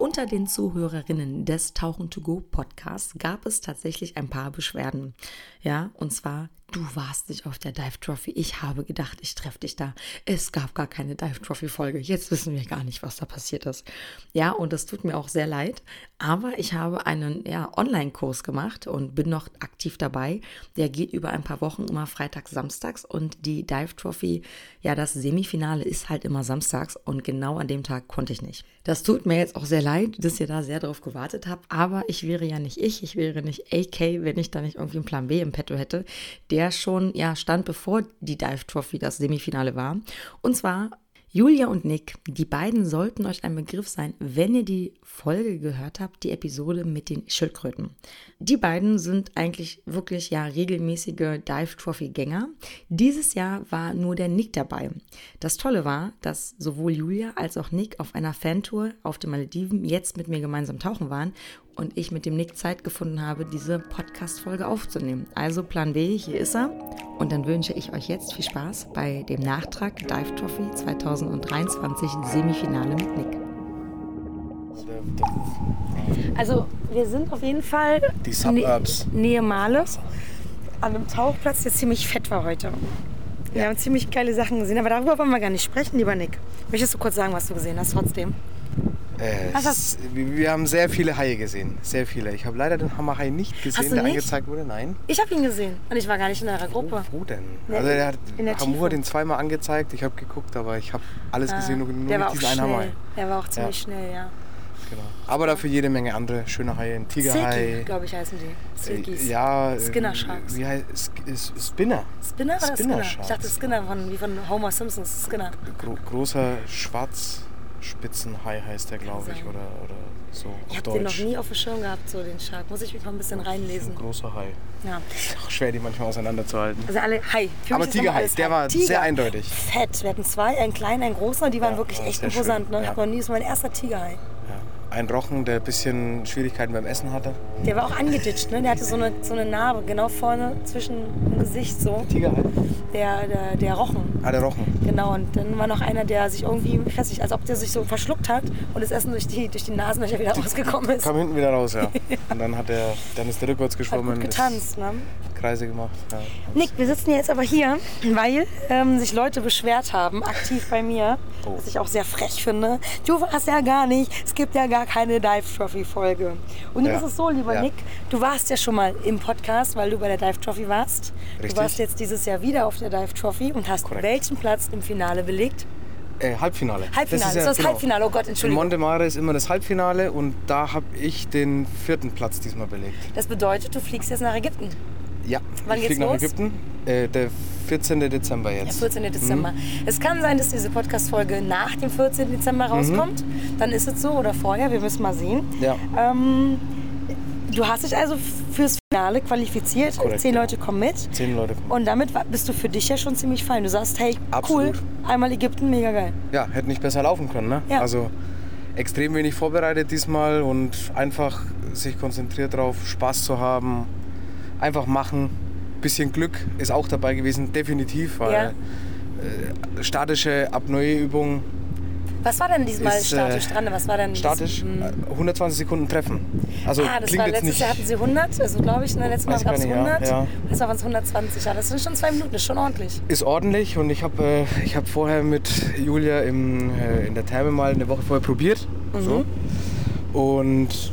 Unter den Zuhörerinnen des Tauchen to Go Podcasts gab es tatsächlich ein paar Beschwerden. Ja, und zwar Du warst nicht auf der Dive Trophy. Ich habe gedacht, ich treffe dich da. Es gab gar keine Dive Trophy Folge. Jetzt wissen wir gar nicht, was da passiert ist. Ja, und das tut mir auch sehr leid. Aber ich habe einen ja, Online-Kurs gemacht und bin noch aktiv dabei. Der geht über ein paar Wochen immer freitags, samstags. Und die Dive Trophy, ja, das Semifinale ist halt immer samstags. Und genau an dem Tag konnte ich nicht. Das tut mir jetzt auch sehr leid, dass ihr da sehr drauf gewartet habt. Aber ich wäre ja nicht ich. Ich wäre nicht AK, wenn ich da nicht irgendwie einen Plan B im Petto hätte. Der der schon ja, stand, bevor die Dive Trophy das Semifinale war. Und zwar Julia und Nick, die beiden sollten euch ein Begriff sein, wenn ihr die Folge gehört habt, die Episode mit den Schildkröten. Die beiden sind eigentlich wirklich ja regelmäßige Dive Trophy Gänger. Dieses Jahr war nur der Nick dabei. Das Tolle war, dass sowohl Julia als auch Nick auf einer Fantour auf den Malediven jetzt mit mir gemeinsam tauchen waren und ich mit dem Nick Zeit gefunden habe, diese Podcast-Folge aufzunehmen. Also Plan B, hier ist er. Und dann wünsche ich euch jetzt viel Spaß bei dem Nachtrag Dive Trophy 2023 Semifinale mit Nick. Also wir sind auf jeden Fall die Suburbs. Nähe Male an einem Tauchplatz, der ziemlich fett war heute. Wir ja. haben ziemlich geile Sachen gesehen, aber darüber wollen wir gar nicht sprechen, lieber Nick. Möchtest du kurz sagen, was du gesehen hast trotzdem? Äh, es, wir haben sehr viele Haie gesehen, sehr viele. Ich habe leider den Hammerhai nicht gesehen, der nicht? angezeigt wurde. Nein. Ich habe ihn gesehen und ich war gar nicht in eurer Gruppe. Wo, wo denn? Nee, also er hat Hamur den zweimal angezeigt. Ich habe geguckt, aber ich habe alles ah, gesehen, nur, nur der nicht diesen einen Hammerhai. Der war auch ziemlich schnell, ja. Genau. Aber dafür jede Menge andere schöne Haie. Ein Tigerhai. glaube ich, heißen die. Silkies. Äh, ja. Skinner Sharks. Wie heißt Spinner. Spinner oder Spinner? Spinner? Ich dachte Skinner, von, wie von Homer Simpsons. Skinner. Gro großer Schwarz. Spitzenhai heißt der, glaube ich, oder, oder so. Ich habe den noch nie auf dem Schirm gehabt, so den Shark. Muss ich mich mal ein bisschen reinlesen. Ein großer Hai. Ja. Auch schwer, die manchmal auseinanderzuhalten. Also alle Hai. Für Aber Tigerhai, der war Tiger. sehr eindeutig. Fett. Wir hatten zwei, einen kleinen, einen großen, die waren ja, wirklich echt imposant. Ne? Ja. Ich habe noch nie, das ist mein erster Tigerhai ein Rochen, der ein bisschen Schwierigkeiten beim Essen hatte. Der war auch angeditscht, ne? Der hatte so eine, so eine Narbe genau vorne zwischen dem Gesicht so. Der Tiger halt? Der, der, der Rochen. Ah, der Rochen. Genau, und dann war noch einer, der sich irgendwie, ich weiß nicht, als ob der sich so verschluckt hat und das Essen durch die, durch die Nasenlöcher wieder rausgekommen ist. Kam hinten wieder raus, ja. und dann hat der, dann ist der rückwärts geschwommen. Hat gut getanzt, ne? Kreise gemacht. Ja. Nick, wir sitzen jetzt aber hier, weil ähm, sich Leute beschwert haben, aktiv bei mir, oh. was ich auch sehr frech finde. Du warst ja gar nicht, es gibt ja gar keine Dive Trophy Folge. Und nun ja. ist es so, lieber ja. Nick, du warst ja schon mal im Podcast, weil du bei der Dive Trophy warst. Richtig. Du warst jetzt dieses Jahr wieder auf der Dive Trophy und hast Korrekt. welchen Platz im Finale belegt? Äh, Halbfinale. Halbfinale, das ist, ja, das, genau. Halbfinale, oh Gott, Entschuldigung. In Montemare ist immer das Halbfinale und da habe ich den vierten Platz diesmal belegt. Das bedeutet, du fliegst jetzt nach Ägypten? Ja, Wann ich fliege nach Ägypten. Äh, der 14. Dezember jetzt. Der 14. Dezember. Mhm. Es kann sein, dass diese Podcast-Folge nach dem 14. Dezember mhm. rauskommt. Mhm. Dann ist es so oder vorher, wir müssen mal sehen. Ja. Ähm, du hast dich also fürs Finale qualifiziert. Korrekt, Zehn ja. Leute kommen mit. Zehn Leute kommen. Und damit bist du für dich ja schon ziemlich fein. Du sagst, hey, Absolut. cool, einmal Ägypten, mega geil. Ja, hätte nicht besser laufen können. Ne? Ja. Also extrem wenig vorbereitet diesmal und einfach sich konzentriert darauf, Spaß zu haben einfach machen. Bisschen Glück ist auch dabei gewesen, definitiv, weil ja. äh, statische Apnoe-Übung. Was war denn diesmal ist, äh, statisch dran? Was war denn statisch? Das, 120 Sekunden treffen. Also ah, das war letztes Jahr hatten sie 100, also glaube ich, ne, letztes Mal gab es 100. Ja, ja. Das waren es 120. Ja, das sind schon zwei Minuten, das ist schon ordentlich. Ist ordentlich und ich habe äh, hab vorher mit Julia im, äh, in der Therme mal eine Woche vorher probiert. Mhm. So. Und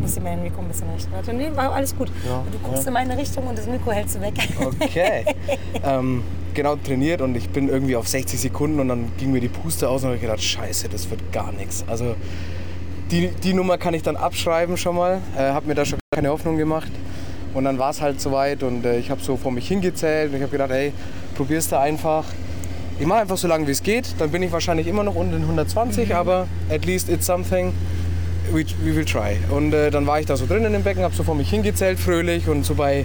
muss ich mein Mikro ein bisschen richten. Warte, nee, war alles gut. Ja, du guckst ja. in meine Richtung und das Mikro hältst du weg. Okay. ähm, genau trainiert und ich bin irgendwie auf 60 Sekunden und dann ging mir die Puste aus und habe gedacht, scheiße, das wird gar nichts. Also die, die Nummer kann ich dann abschreiben schon mal. Äh, habe mir da schon keine Hoffnung gemacht. Und dann war es halt soweit und äh, ich habe so vor mich hingezählt und ich habe gedacht, ey, probier's da einfach. Ich mache einfach so lange, wie es geht. Dann bin ich wahrscheinlich immer noch unter den 120, mhm. aber at least it's something we, we will try. Und äh, dann war ich da so drin in dem Becken, habe so vor mich hingezählt, fröhlich und so bei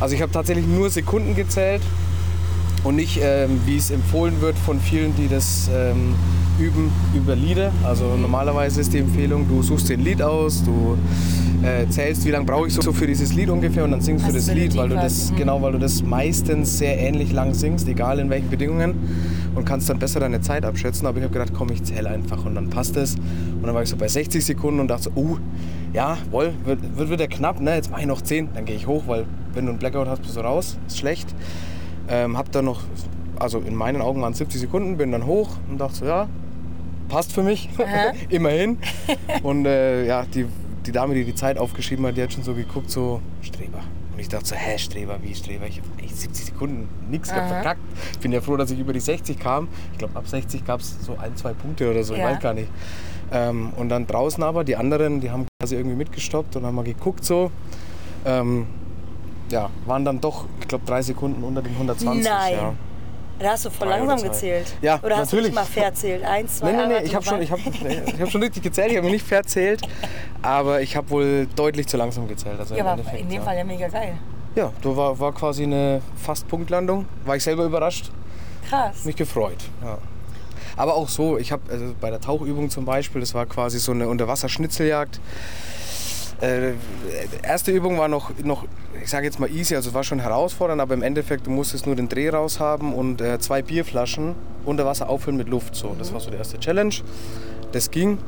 Also ich habe tatsächlich nur Sekunden gezählt und nicht, ähm, wie es empfohlen wird von vielen, die das ähm, üben, über Lieder. Also normalerweise ist die Empfehlung, du suchst dir ein Lied aus, du äh, zählst, wie lange brauche ich so für dieses Lied ungefähr und dann singst Also du das Lied, weil du das, quasi, mhm. genau, weil du das meistens sehr ähnlich lang singst, egal in welchen Bedingungen und kannst dann besser deine Zeit abschätzen. Aber ich habe gedacht, komm, ich zähle einfach und dann passt es. Und dann war ich so bei 60 Sekunden und dachte so, oh, ja, wohl, wird, wird wieder knapp, ne? jetzt mache ich noch 10, dann gehe ich hoch, weil wenn du einen Blackout hast, bist du raus, ist schlecht. Ähm, hab dann noch, also in meinen Augen waren es 70 Sekunden, bin dann hoch und dachte so, ja, passt für mich, immerhin. Und äh, ja, die, die Dame, die die Zeit aufgeschrieben hat, die hat schon so geguckt, so Streber. Und ich dachte so, hä, Streber, wie Streber? Ich 70 Sekunden, Aha. verkackt. Ich bin ja froh, dass ich über die 60 kam. Ich glaube, ab 60 gab es so ein, zwei Punkte oder so, Ja. ich weiß gar nicht. Ähm, und dann draußen aber, die anderen, die haben quasi irgendwie mitgestoppt und haben mal geguckt so. Ähm, ja, waren dann doch, ich glaube, drei Sekunden unter den 120. Nein. Ja. Da hast du voll Drei langsam gezählt. Ja, Oder hast natürlich. du nicht mal verzählt? Eins, zwei, nee, nee, drei, ich habe schon, ich hab, ich hab schon richtig gezählt, ich habe nicht verzählt, aber ich habe wohl deutlich zu langsam gezählt. Also Ja, im aber in dem ja. Fall ja mega geil. Ja, da war, war quasi eine fast Punktlandung. War ich selber überrascht, Krass. mich gefreut. Ja. Aber auch so, ich habe also bei der Tauchübung zum Beispiel, das war quasi so eine Unterwasserschnitzeljagd. Äh, erste Übung war noch, noch ich sage jetzt mal easy, also es war schon herausfordernd, aber im Endeffekt, du musstest nur den Dreh raus haben und äh, zwei Bierflaschen unter Wasser auffüllen mit Luft. So, das war so die erste Challenge. Das ging.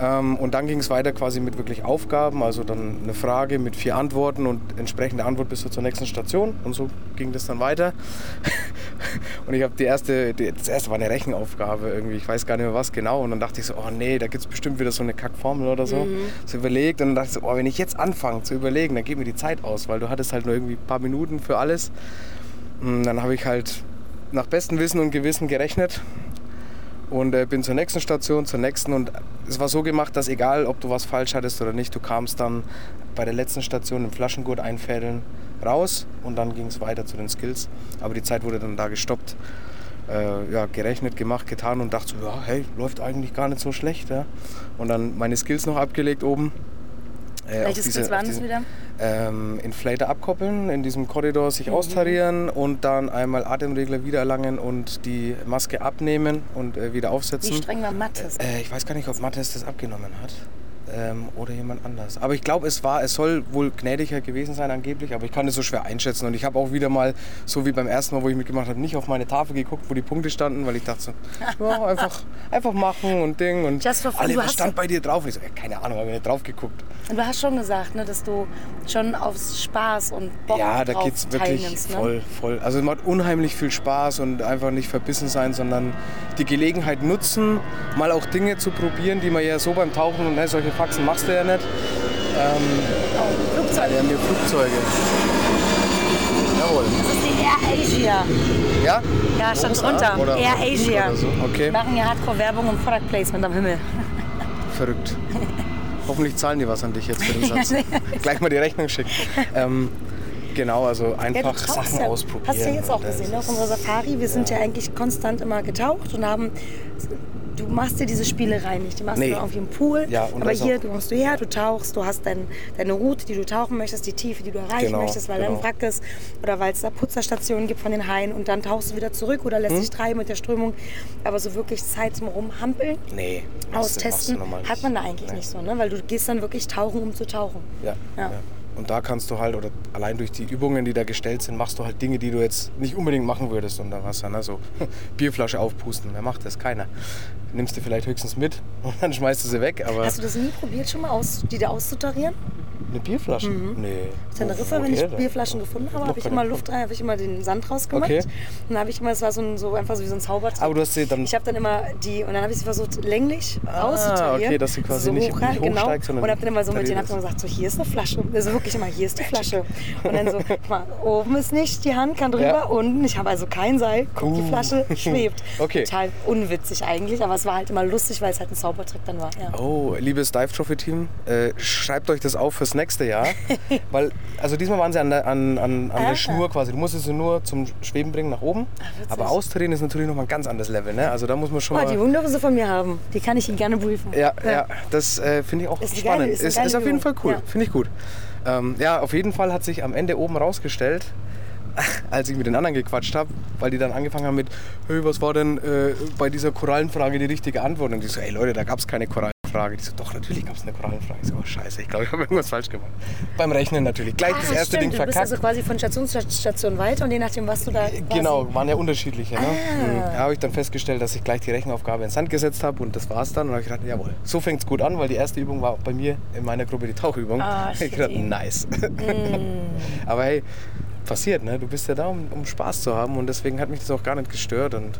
Ähm, und dann ging es weiter quasi mit wirklich Aufgaben, also dann eine Frage mit vier Antworten und entsprechende Antwort bis zur nächsten Station. Und so ging das dann weiter. und ich habe die erste, die, das erste war eine Rechenaufgabe irgendwie, ich weiß gar nicht mehr was genau. Und dann dachte ich so, oh nee, da gibt es bestimmt wieder so eine Kackformel oder so. So überlegt und dann dachte ich so, oh, wenn ich jetzt anfange zu überlegen, dann geht mir die Zeit aus, weil du hattest halt nur irgendwie ein paar Minuten für alles. Und dann habe ich halt nach bestem Wissen und Gewissen gerechnet und äh, bin zur nächsten Station, zur nächsten und es war so gemacht, dass egal, ob du was falsch hattest oder nicht, du kamst dann bei der letzten Station im Flaschengurt einfädeln raus und dann ging es weiter zu den Skills. Aber die Zeit wurde dann da gestoppt, äh, ja, gerechnet, gemacht, getan und dachte so, ja, hey, läuft eigentlich gar nicht so schlecht. Ja. Und dann meine Skills noch abgelegt oben. Äh, auf Welche diese- waren das diesen- wieder? ähm, Inflator abkoppeln, in diesem Korridor Mhm. sich austarieren und dann einmal Atemregler wiedererlangen und die Maske abnehmen und äh, wieder aufsetzen. Wie streng war Mattes? Äh, ich weiß gar nicht, ob Mattes das abgenommen hat. Ähm, oder jemand anders. Aber ich glaube, es war, es soll wohl gnädiger gewesen sein angeblich, aber ich kann es so schwer einschätzen. Und ich habe auch wieder mal, so wie beim ersten Mal, wo ich mitgemacht habe, nicht auf meine Tafel geguckt, wo die Punkte standen, weil ich dachte so, ja, einfach, einfach machen und Ding. Und Just for alle, was stand bei dir drauf? Und ich so, ja, keine Ahnung, habe ich nicht drauf geguckt. Und du hast schon gesagt, ne, dass du schon aufs Spaß und Bock Ja, da drauf geht's wirklich ne? voll, voll. Also es macht unheimlich viel Spaß und einfach nicht verbissen sein, sondern die Gelegenheit nutzen, mal auch Dinge zu probieren, die man ja so beim Tauchen und ne, solche Faxen machst du ja nicht. Oh, Flugzeug. Wir haben hier Flugzeuge. Jawohl. Das ist die Air Asia. Ja? Ja, stand drunter. Oder- Air Asia. Oder so. Okay, Wir machen ja Hardcore-Werbung und Product Placement am Himmel. verrückt. Hoffentlich zahlen die was an dich jetzt für den Satz. Gleich mal die Rechnung schicken. Ähm, genau, also Ja, einfach tauchst Sachen ja. ausprobieren. Hast du ja jetzt auch gesehen, auf unserer Safari. Wir sind ja. eigentlich konstant immer getaucht und haben. Du machst dir diese Spielereien nicht. Die machst Nee. du irgendwie im Pool. Ja, aber hier kommst du her, du tauchst, du hast dein, deine Route, die du tauchen möchtest, die Tiefe, die du erreichen Genau, möchtest, weil genau. da ein Wrack ist oder weil es da Putzerstationen gibt von den Haien und dann tauchst du wieder zurück oder Hm? lässt dich treiben mit der Strömung. Aber so wirklich Zeit zum Rumhampeln, Nee, austesten, hat man da eigentlich Nee. nicht so, ne? Weil du gehst dann wirklich tauchen, um zu tauchen. Ja, Ja. ja. Und da kannst du halt, oder allein durch die Übungen, die da gestellt sind, machst du halt Dinge, die du jetzt nicht unbedingt machen würdest unter Wasser. Ne? So Bierflasche aufpusten, wer macht das? Keiner. Nimmst du vielleicht höchstens mit und dann schmeißt du sie weg, aber Hast du das nie probiert, schon mal aus, die da auszutarieren? Eine Bierflasche? Nee. Teneriffa, wenn ich? Bierflaschen gefunden habe, habe ich immer. Luft rein, habe ich immer den Sand rausgemacht. Okay. Und dann habe ich immer, es war so, ein, so einfach so wie so ein Zaubertrick. Aber du hast sie dann. ich habe dann immer die, und dann habe ich sie versucht länglich. Ah, okay, dass sie quasi so nicht- hoch nicht genau. hochsteigt, sondern Und habe dann immer so mit denen dann gesagt, so hier ist eine Flasche. Also wirklich immer, hier ist die Flasche. Und dann so, guck mal, oben ist nicht, die Hand kann drüber, Ja. unten. Ich habe also kein Seil, guck, die Uh. Flasche schwebt. Okay. Total unwitzig eigentlich, aber es war halt immer lustig, weil es halt ein Zaubertrick dann war. Ja. Oh, liebes Dive Trophy Team, äh, schreibt euch das auf fürs nächste Jahr. Weil, also diesmal waren sie an der, an, an, an Ah. der Schnur quasi. Du musstest sie nur zum Schweben bringen nach oben. witzig. Aber austarieren ist natürlich nochmal ein ganz anderes Level. Ne? Also da muss man schon Oh, mal. die sie von mir haben. Die kann ich Ihnen gerne briefen. Ja, ja. das äh, finde ich auch Ist spannend. geile- ist ist, ist auf jeden. Fall cool. Ja. Finde ich gut. Ähm, ja, auf jeden Fall hat sich am Ende oben rausgestellt, als ich mit den anderen gequatscht habe, weil die dann angefangen haben mit, hey, was war denn äh, bei dieser Korallenfrage die richtige Antwort? Und ich so, ey Leute, da gab es keine Korallenfrage. Die so, doch, natürlich gab es eine Korallenfrage. Ich so, oh scheiße, ich glaube, ich habe irgendwas falsch gemacht. Beim Rechnen natürlich. Gleich das Ah, erste stimmt. Ding Du verkackt. bist also quasi von Station zu Station weiter und je nachdem, was du da quasi Genau, waren ja unterschiedliche. Ne? Ah. Mhm. Da habe ich dann festgestellt, dass ich gleich die Rechenaufgabe ins Sand gesetzt habe und das war's dann. Und habe ich gedacht, jawohl, so fängt es gut an, weil die erste Übung war bei mir in meiner Gruppe die Tauchübung. Ah, ich gedacht, shitty. nice. Mm. Aber hey, passiert, ne? Du bist ja da, um, um Spaß zu haben und deswegen hat mich das auch gar nicht gestört. Und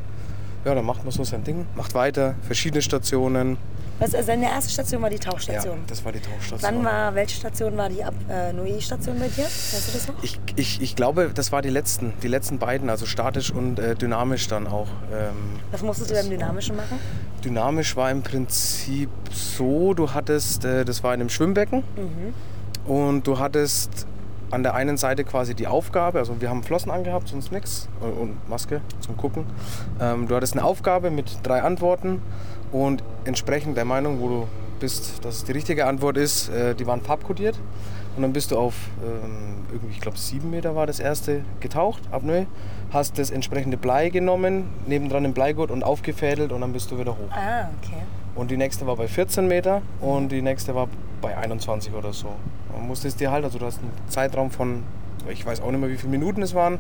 ja, dann macht man so sein Ding, macht weiter, verschiedene Stationen. Was, also deine erste Station war die Ja, Tauchstation. das war die Tauchstation. Wann war, welche Station war die Ab äh, Nui-Station bei dir? Weißt du das noch? Ich, ich, ich glaube, das war die letzten, die letzten beiden, also statisch und äh, dynamisch dann auch. Ähm, Was musstest du beim Dynamischen machen? Dynamisch war im Prinzip so, du hattest, äh, das war in einem Schwimmbecken und du hattest an der einen Seite quasi die Aufgabe, also wir haben Flossen angehabt, sonst nichts und Maske zum Gucken. Ähm, du hattest eine Aufgabe mit drei Antworten und entsprechend der Meinung, wo du bist, dass es die richtige Antwort ist, äh, die waren farbkodiert und dann bist du auf ähm, irgendwie, ich glaube sieben Meter war das erste, getaucht, Apnoe, hast das entsprechende Blei genommen, nebendran den Bleigurt und aufgefädelt und dann bist du wieder hoch. Ah, okay. Und die nächste war bei 14 Meter und die nächste war bei 21 oder so. Man musste es dir halt, also du hast einen Zeitraum von, ich weiß auch nicht mehr wie viele Minuten es waren,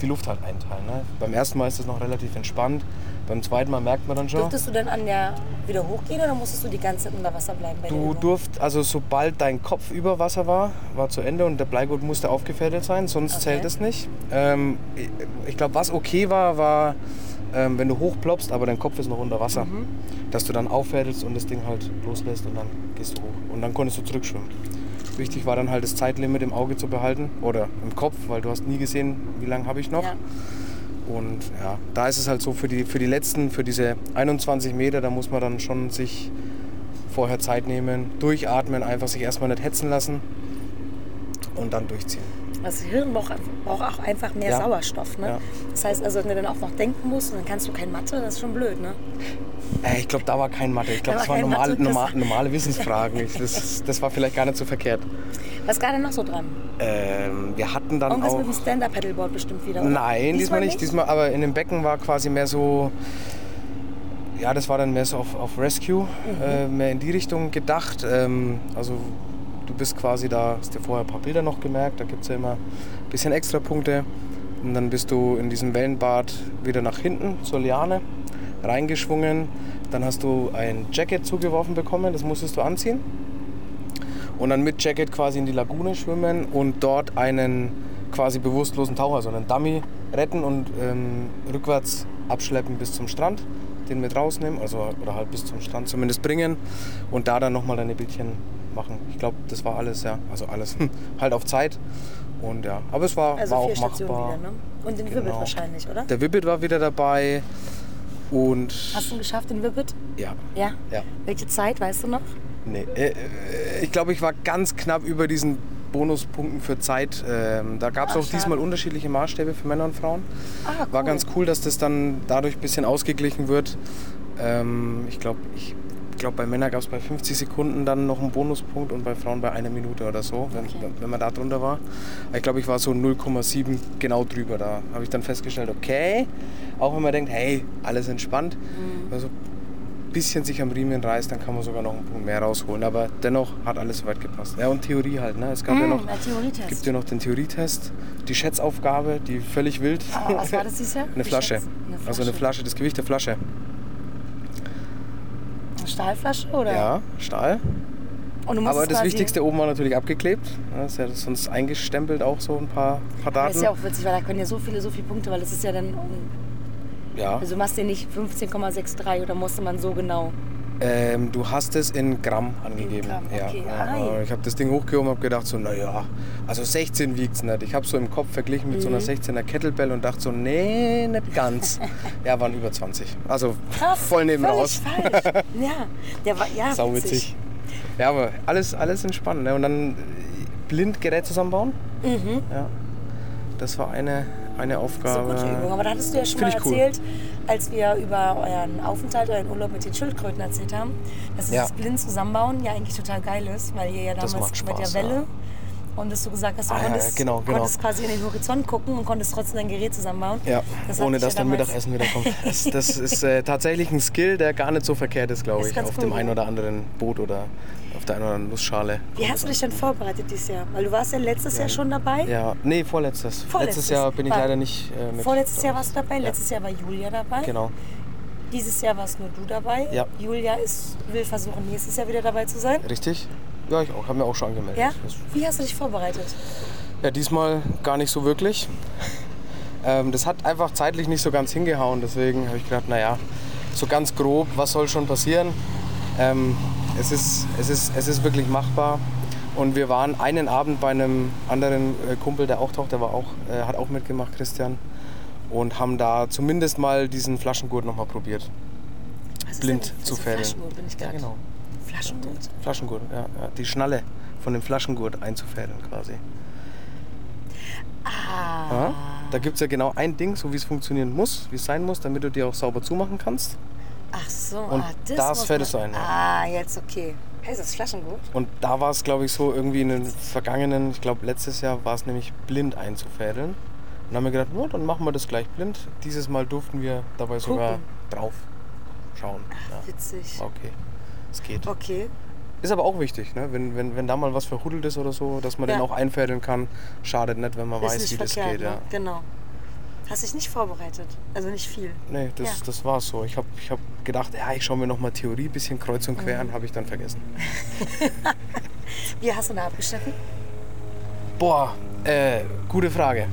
die Luft halt einteilen. Ne? Beim ersten Mal ist das noch relativ entspannt, beim zweiten Mal merkt man dann schon. Durftest du dann an der wieder hochgehen oder musstest du die ganze Zeit unter Wasser bleiben Du durft, also sobald dein Kopf über Wasser war, war zu Ende und der Bleigurt musste aufgefädelt sein, sonst Okay. zählt es nicht. Ähm, ich glaube, was okay war, war, ähm, wenn du hochploppst, aber dein Kopf ist noch unter Wasser, Mhm. dass du dann auffädelst und das Ding halt loslässt und dann gehst du hoch. Und dann konntest du zurückschwimmen. Wichtig war dann halt das Zeitlimit im Auge zu behalten oder im Kopf, weil du hast nie gesehen, wie lange habe ich noch. Ja. Und ja, da ist es halt so, für die, für die letzten, für diese 21 Meter, da muss man dann schon sich vorher Zeit nehmen, durchatmen, einfach sich erstmal nicht hetzen lassen und dann durchziehen. Das Hirn braucht, braucht auch einfach mehr Ja. Sauerstoff. Ne? Ja. Das heißt also, wenn du dann auch noch denken musst und dann kannst du kein Mathe, das ist schon blöd. Ne? Äh, ich glaube, da war kein Mathe. Ich glaube, Da das war waren das- normal, normale Wissensfragen. Das, das war vielleicht gar nicht so verkehrt. Was ist gerade noch so dran? Ähm, wir hatten dann Irgendwas auch... mit dem Stand-Up-Paddleboard bestimmt wieder. oder? Nein, diesmal, nicht. Diesmal, aber in dem Becken war quasi mehr so. Ja, das war dann mehr so auf, auf Rescue, äh, mehr in die Richtung gedacht. Ähm, also du bist quasi da, hast dir vorher ein paar Bilder noch gemerkt, da gibt es ja immer ein bisschen extra Punkte. Und dann bist du in diesem Wellenbad wieder nach hinten zur Liane reingeschwungen. Dann hast du ein Jacket zugeworfen bekommen, das musstest du anziehen. Und dann mit Jacket quasi in die Lagune schwimmen und dort einen quasi bewusstlosen Taucher, also einen Dummy, retten und ähm, rückwärts abschleppen bis zum Strand, den mit rausnehmen, also oder halt bis zum Strand zumindest bringen und da dann nochmal deine Bildchen machen. Ich glaube, das war alles, ja, also alles halt auf Zeit und ja, aber es war, Also war auch Stationen machbar. wieder, ne? Und den Genau. wahrscheinlich, oder? Der Wibbit war wieder dabei und Hast du ihn geschafft, den Wirbel? ja, Ja. ja. Welche Zeit, weißt du noch? Nee, äh, äh, ich glaube, ich war ganz knapp über diesen Bonuspunkten für Zeit. Ähm, da gab es auch schade. diesmal unterschiedliche Maßstäbe für Männer und Frauen. Ah, War cool. ganz cool, dass das dann dadurch ein bisschen ausgeglichen wird. Ähm, ich glaube, ich glaube, bei Männern gab es bei 50 Sekunden dann noch einen Bonuspunkt und bei Frauen bei einer Minute oder so, wenn, Okay. wenn man da drunter war. Ich glaube, ich war so 0,7 genau drüber. Da habe ich dann festgestellt, okay, auch wenn man denkt, hey, alles entspannt, Mhm. also bisschen sich am Riemen reißt, dann kann man sogar noch einen Punkt mehr rausholen. Aber dennoch hat alles soweit gepasst. Ja, und Theorie halt. Ne? Es gab ja Mm, noch, der Theorietest. gibt ja noch den Theorietest, die Schätzaufgabe, die völlig wild. Ah, was war das dieses Jahr? Eine Die Flasche. Eine Also eine Flasche. Flasche, das Gewicht der Flasche. Eine Stahlflasche oder? Ja, Stahl. Und du musst Aber das Wichtigste oben war natürlich abgeklebt. Das ist ja sonst eingestempelt auch so ein paar, paar Das Daten. ist ja auch witzig, weil da können ja so viele, so viele Punkte, weil das ist ja dann. Ja. Also du machst ja nicht 15,63 oder musste man so genau. Ähm, du hast es in Gramm angegeben. Gramm, ja. okay. ja. Ja. Ich habe das Ding hochgehoben und habe gedacht so, naja, also 16 wiegt es nicht. Ich habe so im Kopf verglichen mit so Mhm. einer 16er Kettlebell und dachte so, nee, nicht ganz. ja, waren über 20. Also Krass, voll neben raus. falsch. Ja, der war ja Sau witzig. Ja, aber alles, alles entspannt. Ne? Und dann blind Gerät zusammenbauen. Mhm. Ja. Das war eine, eine So Aufgabe. gute Übung. Aber da hattest du ja schon mal Find cool. erzählt, als wir über euren Aufenthalt, euren Urlaub mit den Schildkröten erzählt haben, dass Ja. dieses blind zusammenbauen ja eigentlich total geil ist, weil ihr ja Das damals macht mit der Spaß, Welle ja. Und dass du gesagt hast, du Ah, ja, konntest, genau, genau. konntest quasi in den Horizont gucken und konntest trotzdem dein Gerät zusammenbauen. Ja, Das ohne dass ja dann Mittagessen wieder kommt. Das, das ist äh, tatsächlich ein Skill, der gar nicht so verkehrt ist, glaube Ist ich, auf cool, dem einen ja. oder anderen Boot oder auf der einen oder anderen Nussschale. Wie hast du dich denn vorbereitet dieses Jahr? Weil du warst ja letztes Jahr schon dabei. Ja, nee, vorletztes. Vorletztes. Letztes Jahr bin ich War- leider nicht äh, mit. Vorletztes Jahr warst du dabei, Ja. letztes Jahr war Julia dabei. Genau. Dieses Jahr warst nur du dabei. Ja. Julia ist, will versuchen, nächstes Jahr wieder dabei zu sein. Richtig? Ja, ich auch. Habe mir auch schon angemeldet. Ja? Wie hast du dich vorbereitet? Ja, diesmal gar nicht so wirklich. Ähm, das hat einfach zeitlich nicht so ganz hingehauen. Deswegen habe ich gedacht, naja, so ganz grob, was soll schon passieren? Ähm, es, ist, es, ist, es ist wirklich machbar. Und wir waren einen Abend bei einem anderen äh, Kumpel, der auch taucht, der war auch, äh, hat auch mitgemacht, Christian. Und haben da zumindest mal diesen Flaschengurt nochmal probiert. Was Blind zu fädeln. Flaschengurt bin ich Ja, gerade. genau. Flaschengurt? Flaschengurt, ja, ja. Die Schnalle von dem Flaschengurt einzufädeln quasi. Ah. Ja? Da gibt es ja genau ein Ding, so wie es funktionieren muss, wie es sein muss, damit du die auch sauber zumachen kannst. Ach so, Und ah, das das muss fällt es ein, ja. Ah, jetzt okay. Heißt das Flaschengurt? Und da war es, glaube ich, so irgendwie in den vergangenen, ich glaube letztes Jahr war es nämlich blind einzufädeln. Und dann haben wir gedacht, no, dann machen wir das gleich blind. Dieses Mal durften wir dabei sogar Gucken. drauf schauen. Ja. Witzig. Okay, es geht. Okay. Ist aber auch wichtig, ne? wenn, wenn, wenn da mal was verhuddelt ist oder so, dass man Ja. den auch einfädeln kann. Schadet nicht, wenn man Ist weiß, wie das verkehrt, geht. Ja. ne? Genau. Hast dich nicht vorbereitet. Also nicht viel. Nee, das, Ja. das war so. Ich habe ich hab gedacht, ja, ich schaue mir noch mal Theorie, bisschen kreuz und quer Mhm. an, habe ich dann vergessen. Wie hast du da abgeschnitten? Boah, äh, gute Frage.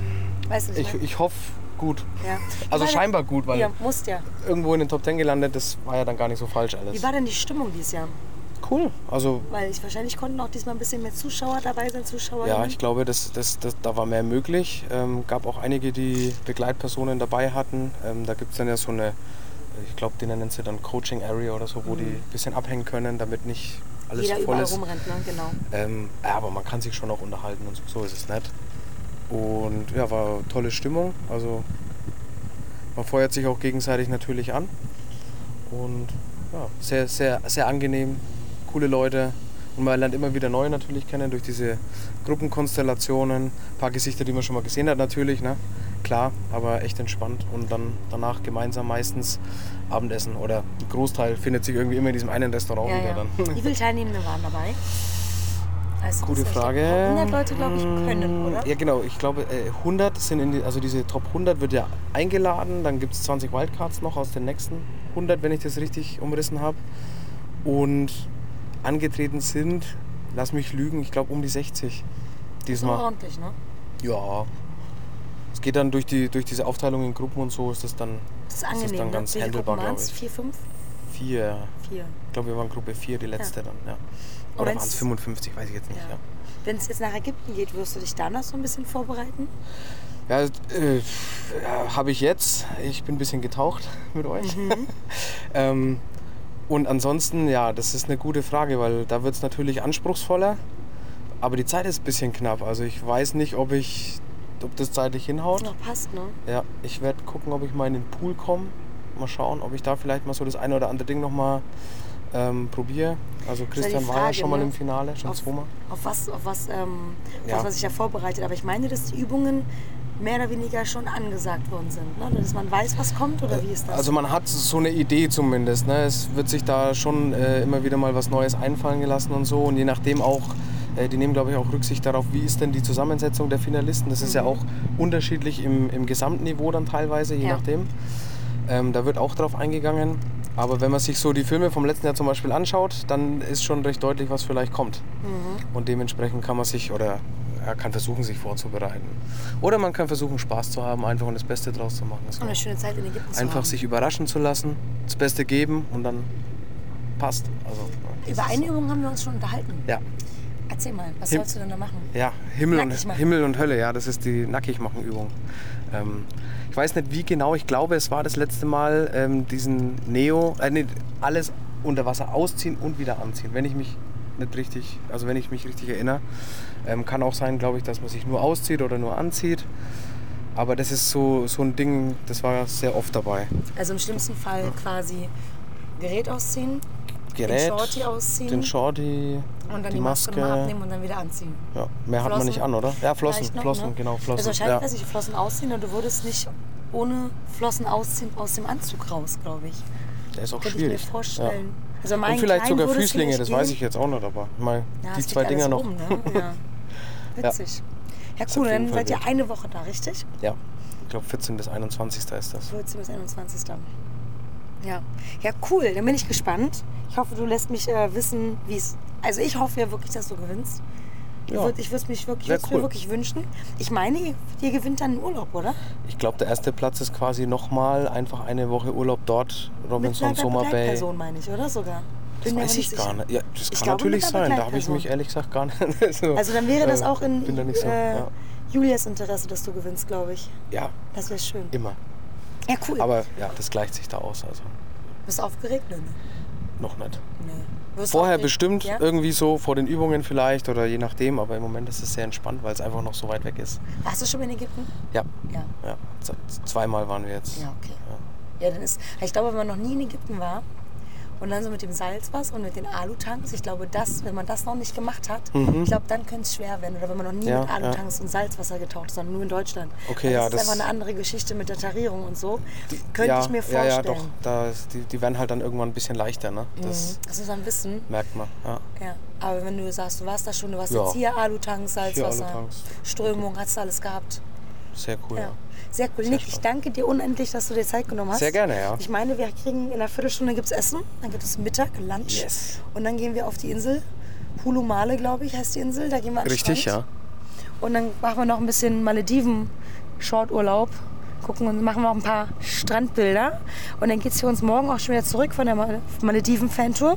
Weißt du nicht Ich, ich hoffe, gut. ja. Also war scheinbar gut, weil Ja, musst ja. irgendwo in den Top 10 gelandet, das war ja dann gar nicht so falsch alles. Wie war denn die Stimmung dieses Jahr? Cool. Also, Weil ich wahrscheinlich konnten auch diesmal ein bisschen mehr Zuschauer dabei sein, Zuschauerinnen. ja, ich glaube, das, das, das, da war mehr möglich. Ähm, gab auch einige, die Begleitpersonen dabei hatten. Ähm, da gibt es dann ja so eine, ich glaube, die nennen sie dann Coaching Area oder so, wo die ein bisschen abhängen können, damit nicht alles Mhm. Jeder voll ist. rumrennt, ne? Genau. Ähm, ja, aber man kann sich schon auch unterhalten und so, so ist es nicht. Und ja, war tolle Stimmung. Also man feuert sich auch gegenseitig natürlich an. Und ja, sehr, sehr, sehr angenehm, coole Leute. Und man lernt immer wieder neue natürlich kennen durch diese Gruppenkonstellationen. Ein paar Gesichter, die man schon mal gesehen hat natürlich, ne? Klar, aber echt entspannt. Und dann danach gemeinsam meistens Abendessen. Oder ein Großteil findet sich irgendwie immer in diesem einen Restaurant Ja, wieder ja. dann. Wie viele Teilnehmende waren dabei? Du Gute Frage. glaub, 100 Leute, glaube ich, können, oder? Ja, genau. Ich glaube, äh, 100 sind in die, also diese Top 100 wird ja eingeladen. Dann gibt es 20 Wildcards noch aus den nächsten 100, wenn ich das richtig umrissen habe. Und angetreten sind, lass mich lügen, ich glaube um die 60 So diesmal. ordentlich, ne? Ja. Es geht dann durch, die, durch diese Aufteilung in Gruppen und so, ist das dann Das ist das angenehm. ist dann ne? ganz viele handelbar, glaube ich. Vier, fünf? Vier. Vier. Ich glaube, wir waren Gruppe 4, die letzte dann, ja. Oder waren es 55, weiß ich jetzt nicht. Ja. Ja. Wenn es jetzt nach Ägypten geht, wirst du dich da noch so ein bisschen vorbereiten? Ja, äh, ja habe ich jetzt. Ich bin ein bisschen getaucht mit euch. ähm, und ansonsten, ja, das ist eine gute Frage, weil da wird es natürlich anspruchsvoller. Aber die Zeit ist ein bisschen knapp. Also ich weiß nicht, ob ich, ob das zeitlich hinhaut. Noch passt, ne? Ja, ich werde gucken, ob ich mal in den Pool komme. Mal schauen, ob ich da vielleicht mal so das eine oder andere Ding nochmal ähm, probiere. Also Christian war ja Frage, schon mal ne? im Finale, schon Auf, zweimal. auf was, auf was, ähm, Ja. was man sich ja vorbereitet. Aber ich meine, dass die Übungen mehr oder weniger schon angesagt worden sind. Ne? Dass man weiß, was kommt oder wie ist das? Also man hat so eine Idee zumindest. Ne? Es wird sich da schon äh, immer wieder mal was Neues einfallen gelassen und so. Und je nachdem auch, äh, die nehmen glaube ich auch Rücksicht darauf, wie ist denn die Zusammensetzung der Finalisten. Das ist ja auch unterschiedlich im, im Gesamtniveau dann teilweise, je Ja. nachdem. Ähm, da wird auch drauf eingegangen. Aber wenn man sich so die Filme vom letzten Jahr zum Beispiel anschaut, dann ist schon recht deutlich, was vielleicht kommt. Und dementsprechend kann man sich oder ja, kann versuchen, sich vorzubereiten. Oder man kann versuchen, Spaß zu haben, einfach und das Beste draus zu machen. Das Und eine schöne Zeit in Ägypten zu einfach haben. sich überraschen zu lassen, das Beste geben und dann passt. Also, Über eine Übung haben wir uns schon unterhalten. Ja, Erzähl mal, was Him- sollst du denn da machen? ja Himmel, Nackig und, machen. Himmel und Hölle, ja, das ist die Nackigmachen-Übung. Ähm, ich weiß nicht wie genau, ich glaube, es war das letzte Mal ähm, diesen Neo, äh, nee, alles unter Wasser ausziehen und wieder anziehen, wenn ich mich nicht richtig, also wenn ich mich richtig erinnere. Ähm, kann auch sein, glaube ich, dass man sich nur auszieht oder nur anzieht. Aber das ist so, so ein Ding, das war sehr oft dabei. Also im schlimmsten Fall quasi Gerät ausziehen, Gerät, den Shorty ausziehen den Shorty, und dann die die, Maske, abnehmen und dann wieder anziehen. Ja, mehr hat man nicht an, oder? Ja, Flossen, noch, Flossen, ne? genau, Flossen. Also wahrscheinlich ja. ich, Flossen ausziehen und du würdest nicht ohne Flossen ausziehen aus dem Anzug raus, glaube ich. Der ist auch Könnte ich schwierig. mir vorstellen. Also Ja. Mein Und vielleicht sogar Füßlinge, das weiß ich jetzt auch nicht, aber mal Ja, die zwei Dinger noch. Rum, ne? ja. Witzig. Ja, Ist cool. Dann seid ihr eine Woche da, richtig? Ja, ich glaube 14 bis 21. ist das. 14 bis 21. Ja. Ja, cool. Dann bin ich gespannt. Ich hoffe, du lässt mich äh, wissen, wie es. Also ich hoffe ja wirklich, dass du gewinnst. Ich Ja. würde es mich wirklich, cool. mir wirklich wünschen. Ich meine, ihr, ihr gewinnt dann einen Urlaub, oder? Ich glaube, der erste Platz ist quasi nochmal einfach eine Woche Urlaub dort, Mit Robinson einer Summer Bay. Begleitperson, meine ich, oder sogar? Das Bin weiß ich gar nicht. Ja, das Ich kann glaube, natürlich mit sein. Da habe ich mich ehrlich gesagt gar nicht. so, Also dann wäre das äh, auch in nicht so. äh, ja. Julias Interesse, dass du gewinnst, glaube ich. ja, Das wäre schön. immer. Ja, cool. Aber ja, das gleicht sich da aus. Also Bist du aufgeregt? Ne? noch nicht. nee. Wirst Vorher bestimmt, Ja? irgendwie so vor den Übungen vielleicht oder je nachdem, aber im Moment ist es sehr entspannt, weil es einfach noch so weit weg ist. Warst du schon in Ägypten? Ja, Ja. ja. Z- Zweimal waren wir jetzt. Ja, okay. Ja, dann ist, ich glaube, wenn man noch nie in Ägypten war und dann so mit dem Salzwasser und mit den Alutanks, ich glaube, das, wenn man das noch nicht gemacht hat, ich glaube, dann könnte es schwer werden. Oder wenn man noch nie Mhm. Ja, mit Alutanks und Salzwasser getaucht ist, sondern nur in Deutschland. Okay, ja, das ist das- einfach eine andere Geschichte mit der Tarierung und so. Könnte ja, ich mir ja, vorstellen. ja, doch. Da ist, die, die werden halt dann irgendwann ein bisschen leichter, ne? Das Das muss man wissen. merkt man. Ja. Ja. Aber wenn du sagst, du warst da schon, du warst Ja. jetzt hier, Alutanks, Salzwasser, Alutanks. Strömung, hast du alles gehabt. Sehr cool, Ja. Sehr cool. Nick, ich danke dir unendlich, dass du dir Zeit genommen hast. Sehr gerne, ja. Ich meine, wir kriegen in einer Viertelstunde gibt's Essen, dann gibt es Mittag, Lunch. Yes. Und dann gehen wir auf die Insel. Hulumale, glaube ich, heißt die Insel. Da gehen wir an Richtig, Strand. ja. Und dann machen wir noch ein bisschen Malediven-Shorturlaub. Gucken und machen noch ein paar Strandbilder. Und dann geht's für uns morgen auch schon wieder zurück von der Mal- Malediven-Fantour.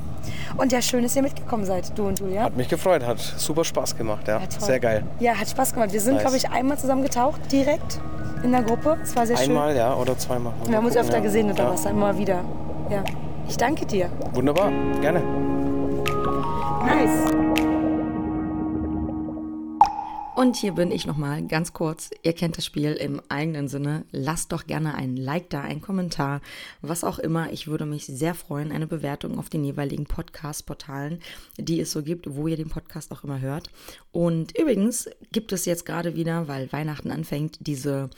Und ja, schön, dass ihr mitgekommen seid, du und Julia. Hat mich gefreut, hat super Spaß gemacht, ja. Ja. Sehr geil. Ja, hat Spaß gemacht. Wir sind, Nice. glaube ich, einmal zusammen getaucht, direkt in der Gruppe. Es war sehr schön. Einmal, ja, oder zweimal. Wir haben uns Gucken, öfter ja. gesehen unter ja. Wasser, immer wieder. Ja. Ich danke dir. Wunderbar, gerne. Nice. Und hier bin ich nochmal ganz kurz. Ihr kennt das Spiel im eigenen Sinne. Lasst doch gerne ein Like da, einen Kommentar, was auch immer. Ich würde mich sehr freuen, eine Bewertung auf den jeweiligen Podcast-Portalen, die es so gibt, wo ihr den Podcast auch immer hört. Und übrigens gibt es jetzt gerade wieder, weil Weihnachten anfängt, diese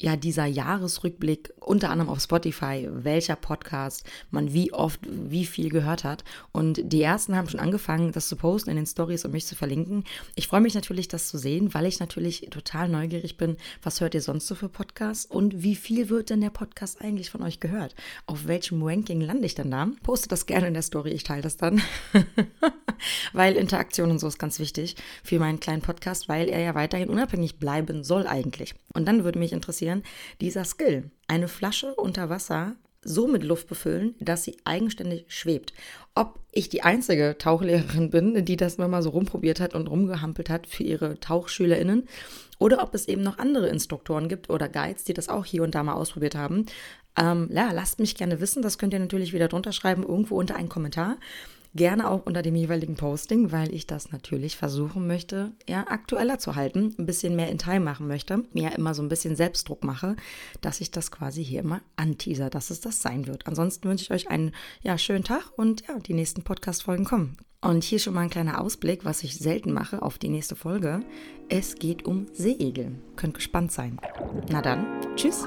ja, dieser Jahresrückblick, unter anderem auf Spotify, welcher Podcast man wie oft, wie viel gehört hat. Und die ersten haben schon angefangen, das zu posten in den Stories und mich zu verlinken. Ich freue mich natürlich, das zu sehen, weil ich natürlich total neugierig bin, was hört ihr sonst so für Podcasts und wie viel wird denn der Podcast eigentlich von euch gehört? Auf welchem Ranking lande ich denn da? Postet das gerne in der Story, ich teile das dann. weil Interaktion und so ist ganz wichtig für meinen kleinen Podcast, weil er ja weiterhin unabhängig bleiben soll eigentlich. Und dann würde mich interessieren, dieser Skill, eine Flasche unter Wasser so mit Luft befüllen, dass sie eigenständig schwebt. Ob ich die einzige Tauchlehrerin bin, die das mal so rumprobiert hat und rumgehampelt hat für ihre TauchschülerInnen, oder ob es eben noch andere Instruktoren gibt oder Guides, die das auch hier und da mal ausprobiert haben. Ähm, ja, lasst mich gerne wissen. Das könnt ihr natürlich wieder drunter schreiben, irgendwo unter einen Kommentar. Gerne auch unter dem jeweiligen Posting, weil ich das natürlich versuchen möchte, ja, aktueller zu halten, ein bisschen mehr in Time machen möchte, mir immer so ein bisschen Selbstdruck mache, dass ich das quasi hier immer anteaser, dass es das sein wird. Ansonsten wünsche ich euch einen ja, schönen Tag und ja, die nächsten Podcast-Folgen kommen. Und hier schon mal ein kleiner Ausblick, was ich selten mache auf die nächste Folge. Es geht um Seeigel. Könnt gespannt sein. Na dann, tschüss.